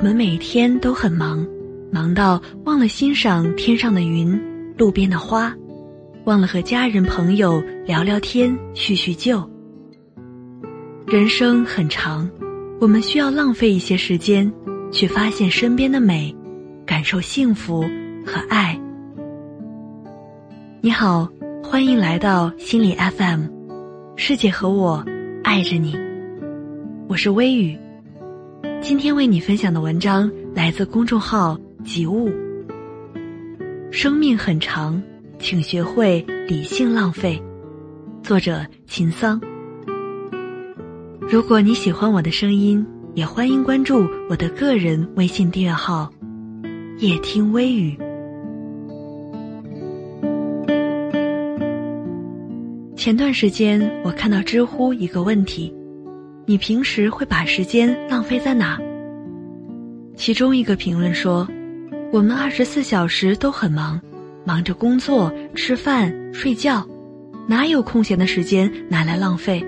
我们每天都很忙，忙到忘了欣赏天上的云、路边的花，忘了和家人朋友聊聊天、叙叙旧。人生很长，我们需要浪费一些时间，去发现身边的美，感受幸福和爱。你好，欢迎来到心理 FM，师姐和我爱着你，我是微雨。今天为你分享的文章来自公众号“及物”。生命很长，请学会理性浪费。作者秦桑。如果你喜欢我的声音，也欢迎关注我的个人微信订阅号“夜听微雨”。前段时间，我看到知乎一个问题。你平时会把时间浪费在哪？其中一个评论说：“我们二十四小时都很忙，忙着工作、吃饭、睡觉，哪有空闲的时间拿来浪费？”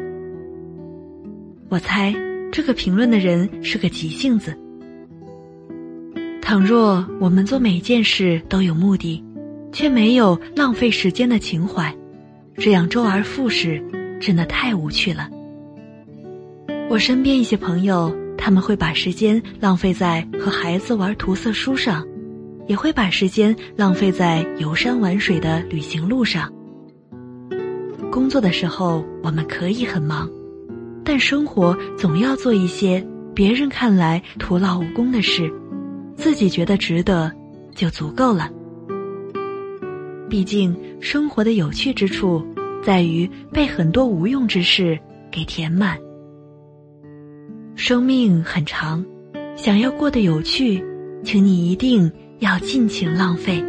我猜这个评论的人是个急性子。倘若我们做每件事都有目的，却没有浪费时间的情怀，这样周而复始，真的太无趣了。我身边一些朋友，他们会把时间浪费在和孩子玩涂色书上，也会把时间浪费在游山玩水的旅行路上。工作的时候我们可以很忙，但生活总要做一些别人看来徒劳无功的事，自己觉得值得就足够了。毕竟生活的有趣之处，在于被很多无用之事给填满。生命很长，想要过得有趣，请你一定要尽情浪费，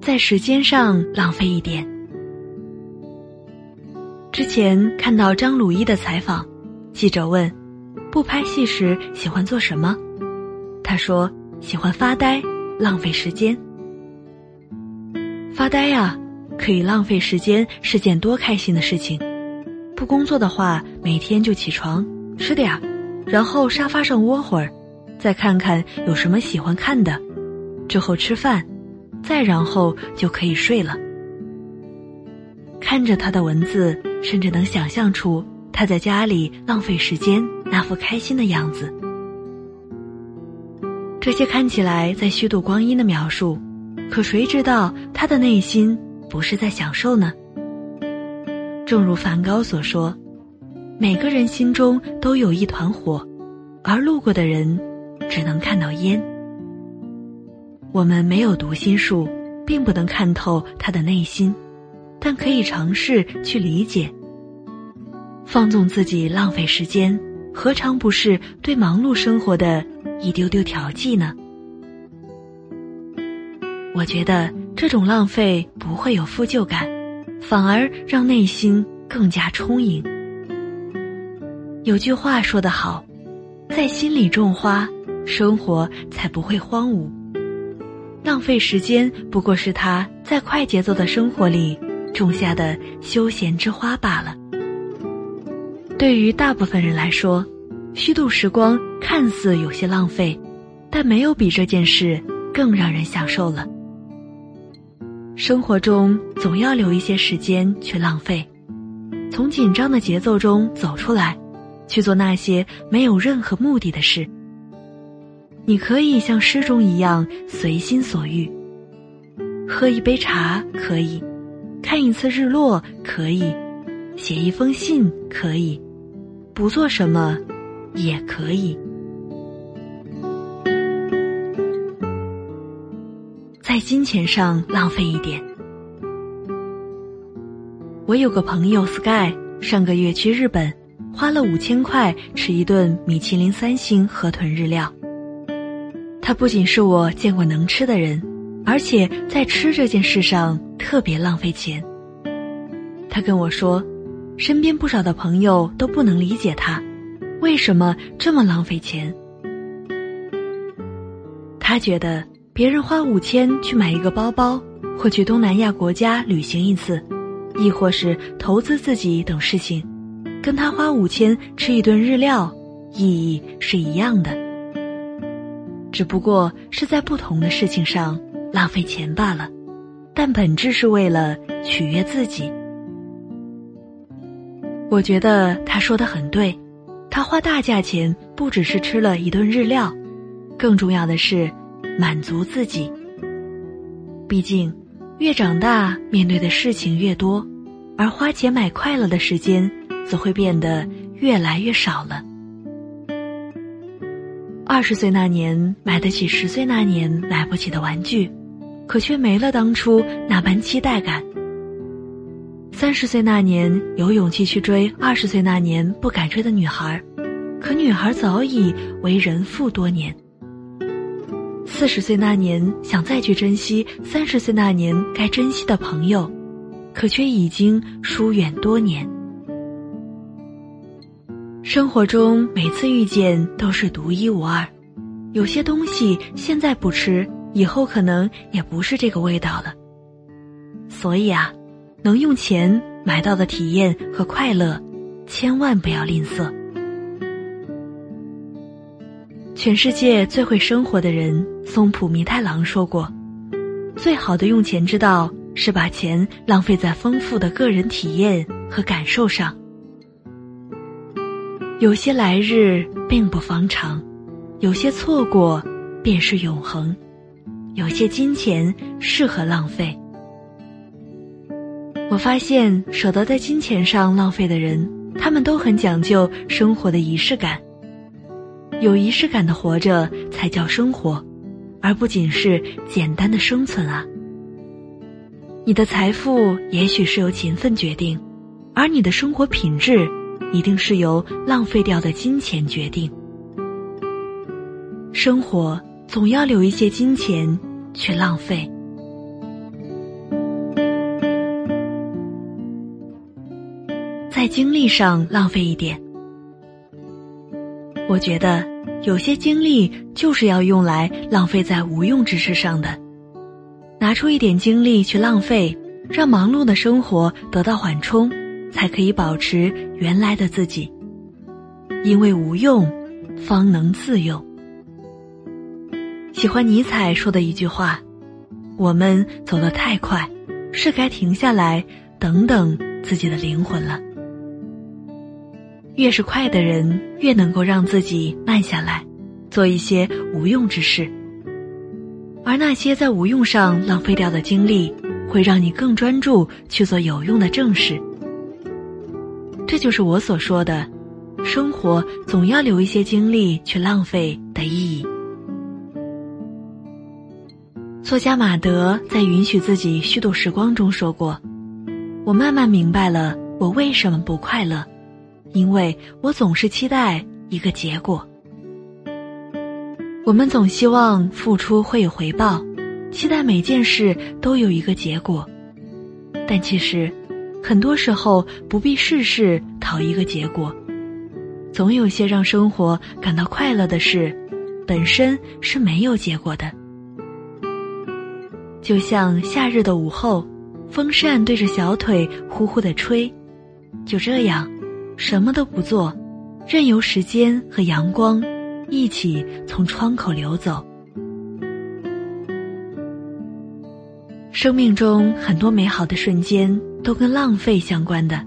在时间上浪费一点。之前看到张鲁一的采访，记者问：“不拍戏时喜欢做什么？”他说：“喜欢发呆，浪费时间。发呆呀。”可以浪费时间是件多开心的事情，不工作的话，每天就起床吃点儿，然后沙发上窝会儿，再看看有什么喜欢看的，之后吃饭，再然后就可以睡了。看着他的文字，甚至能想象出他在家里浪费时间那副开心的样子。这些看起来在虚度光阴的描述，可谁知道他的内心？不是在享受呢。正如梵高所说：“每个人心中都有一团火，而路过的人只能看到烟。”我们没有读心术，并不能看透他的内心，但可以尝试去理解。放纵自己浪费时间，何尝不是对忙碌生活的一丢丢调剂呢？我觉得。这种浪费不会有负疚感，反而让内心更加充盈。有句话说得好，在心里种花，生活才不会荒芜。浪费时间不过是他在快节奏的生活里种下的休闲之花罢了。对于大部分人来说，虚度时光看似有些浪费，但没有比这件事更让人享受了。生活中总要留一些时间去浪费，从紧张的节奏中走出来，去做那些没有任何目的的事。你可以像诗中一样随心所欲，喝一杯茶可以，看一次日落可以，写一封信可以，不做什么也可以。在金钱上浪费一点。我有个朋友 Sky，上个月去日本，花了五千块吃一顿米其林三星河豚日料。他不仅是我见过能吃的人，而且在吃这件事上特别浪费钱。他跟我说，身边不少的朋友都不能理解他，为什么这么浪费钱。他觉得。别人花五千去买一个包包，或去东南亚国家旅行一次，亦或是投资自己等事情，跟他花五千吃一顿日料，意义是一样的，只不过是在不同的事情上浪费钱罢了，但本质是为了取悦自己。我觉得他说的很对，他花大价钱不只是吃了一顿日料，更重要的是满足自己。毕竟，越长大面对的事情越多，而花钱买快乐的时间则会变得越来越少了。二十岁那年买得起十岁那年买不起的玩具，可却没了当初那般期待感。三十岁那年有勇气去追二十岁那年不敢追的女孩，可女孩早已为人妇多年。四十岁那年想再去珍惜三十岁那年该珍惜的朋友，可却已经疏远多年。生活中每次遇见都是独一无二，有些东西现在不吃，以后可能也不是这个味道了。所以啊。能用钱买到的体验和快乐，千万不要吝啬。全世界最会生活的人松浦弥太郎说过：“最好的用钱之道是把钱浪费在丰富的个人体验和感受上。有些来日并不方长，有些错过便是永恒，有些金钱适合浪费。”我发现，舍得在金钱上浪费的人，他们都很讲究生活的仪式感。有仪式感的活着才叫生活，而不仅是简单的生存啊。你的财富也许是由勤奋决定，而你的生活品质一定是由浪费掉的金钱决定。生活总要留一些金钱去浪费。在精力上浪费一点，我觉得有些精力就是要用来浪费在无用之事上的。拿出一点精力去浪费，让忙碌的生活得到缓冲，才可以保持原来的自己。因为无用，方能自用。喜欢尼采说的一句话：“我们走得太快，是该停下来，等等自己的灵魂了。”越是快的人，越能够让自己慢下来，做一些无用之事。而那些在无用上浪费掉的精力，会让你更专注去做有用的正事。这就是我所说的，生活总要留一些精力去浪费的意义。作家马德在《允许自己虚度时光》中说过：“我慢慢明白了，我为什么不快乐。”因为我总是期待一个结果。我们总希望付出会有回报，期待每件事都有一个结果，但其实，很多时候不必事事讨一个结果。总有些让生活感到快乐的事，本身是没有结果的。就像夏日的午后，风扇对着小腿呼呼的吹，就这样。什么都不做，任由时间和阳光一起从窗口流走。生命中很多美好的瞬间都跟浪费相关的，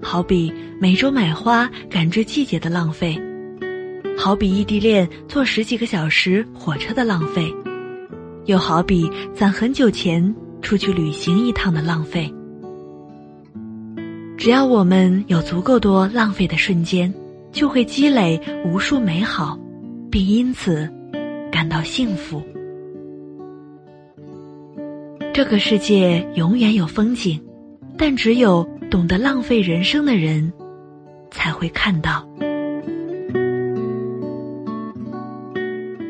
好比每周买花感知季节的浪费，好比异地恋坐十几个小时火车的浪费，又好比攒很久钱出去旅行一趟的浪费。只要我们有足够多浪费的瞬间，就会积累无数美好，并因此感到幸福。这个世界永远有风景，但只有懂得浪费人生的人才会看到。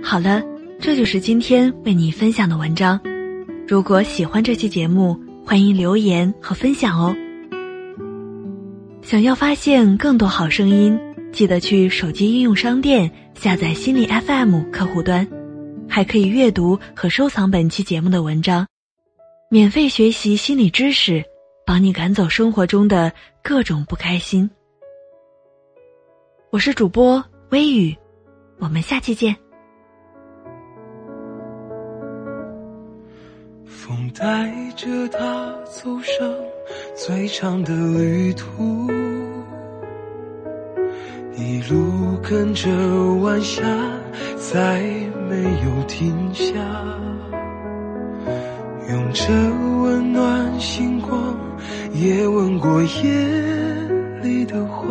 好了，这就是今天为你分享的文章。如果喜欢这期节目，欢迎留言和分享哦。想要发现更多好声音，记得去手机应用商店下载心理 FM 客户端，还可以阅读和收藏本期节目的文章，免费学习心理知识，帮你赶走生活中的各种不开心。我是主播微雨，我们下期见。风带着他走上最长的旅途，路跟着晚霞，再没有停下，用着温暖星光，也吻过夜里的花。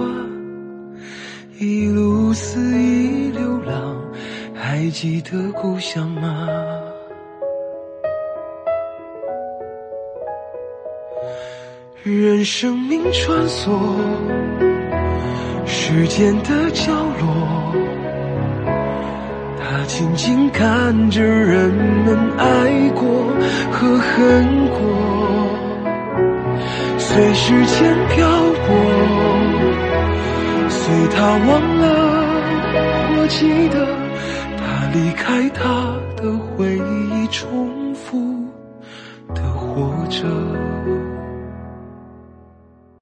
一路肆意流浪，还记得故乡吗？任生命穿梭时间的角落，他静静看着人们爱过和恨过，随时间漂泊。随他忘了，我记得他离开，他的回忆重复的活着。